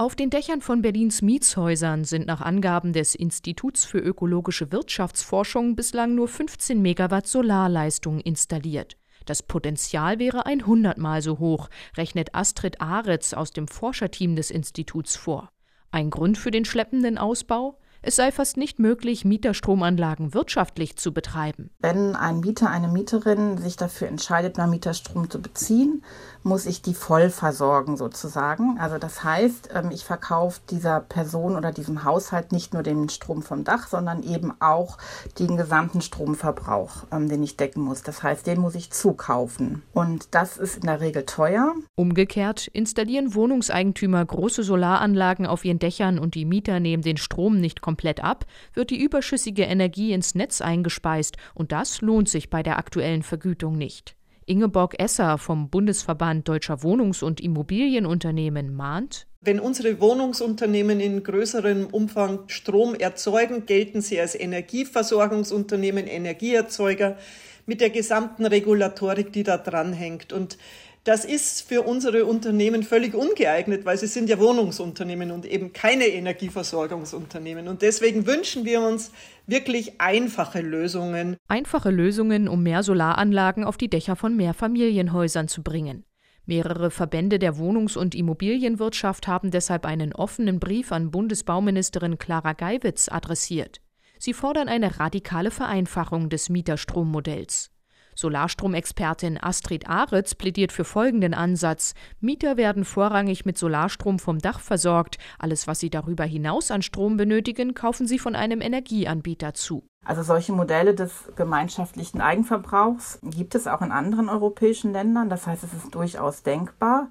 Auf den Dächern von Berlins Mietshäusern sind nach Angaben des Instituts für ökologische Wirtschaftsforschung bislang nur 15 Megawatt Solarleistung installiert. Das Potenzial wäre 100 Mal so hoch, rechnet Astrid Aretz aus dem Forscherteam des Instituts vor. Ein Grund für den schleppenden Ausbau? Es sei fast nicht möglich, Mieterstromanlagen wirtschaftlich zu betreiben. Wenn ein Mieter, eine Mieterin sich dafür entscheidet, mal Mieterstrom zu beziehen, muss ich die voll versorgen sozusagen. Also das heißt, ähm, ich verkaufe dieser Person oder diesem Haushalt nicht nur den Strom vom Dach, sondern eben auch den gesamten Stromverbrauch, ähm, den ich decken muss. Das heißt, den muss ich zukaufen. Und das ist in der Regel teuer. Umgekehrt installieren Wohnungseigentümer große Solaranlagen auf ihren Dächern und die Mieter nehmen den Strom nicht komplett ab, wird die überschüssige Energie ins Netz eingespeist und das lohnt sich bei der aktuellen Vergütung nicht. Ingeborg Esser vom Bundesverband Deutscher Wohnungs- und Immobilienunternehmen mahnt, wenn unsere Wohnungsunternehmen in größerem Umfang Strom erzeugen, gelten sie als Energieversorgungsunternehmen, Energieerzeuger mit der gesamten Regulatorik, die da dranhängt. Und das ist für unsere Unternehmen völlig ungeeignet, weil sie sind ja Wohnungsunternehmen und eben keine Energieversorgungsunternehmen. Und deswegen wünschen wir uns wirklich einfache Lösungen. Einfache Lösungen, um mehr Solaranlagen auf die Dächer von Mehrfamilienhäusern zu bringen. Mehrere Verbände der Wohnungs- und Immobilienwirtschaft haben deshalb einen offenen Brief an Bundesbauministerin Clara Geiwitz adressiert. Sie fordern eine radikale Vereinfachung des Mieterstrommodells. Solarstromexpertin Astrid Aritz plädiert für folgenden Ansatz. Mieter werden vorrangig mit Solarstrom vom Dach versorgt. Alles, was sie darüber hinaus an Strom benötigen, kaufen sie von einem Energieanbieter zu. Also solche Modelle des gemeinschaftlichen Eigenverbrauchs gibt es auch in anderen europäischen Ländern. Das heißt, es ist durchaus denkbar.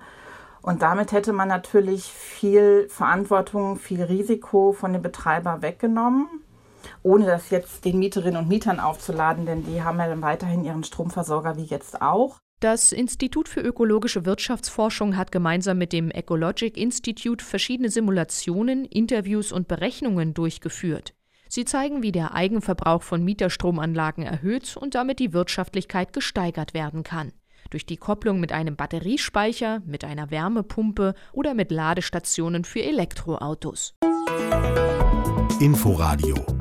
Und damit hätte man natürlich viel Verantwortung, viel Risiko von dem Betreiber weggenommen ohne das jetzt den Mieterinnen und Mietern aufzuladen, denn die haben ja dann weiterhin ihren Stromversorger wie jetzt auch. Das Institut für ökologische Wirtschaftsforschung hat gemeinsam mit dem Ecologic Institute verschiedene Simulationen, Interviews und Berechnungen durchgeführt. Sie zeigen, wie der Eigenverbrauch von Mieterstromanlagen erhöht und damit die Wirtschaftlichkeit gesteigert werden kann. Durch die Kopplung mit einem Batteriespeicher, mit einer Wärmepumpe oder mit Ladestationen für Elektroautos. Inforadio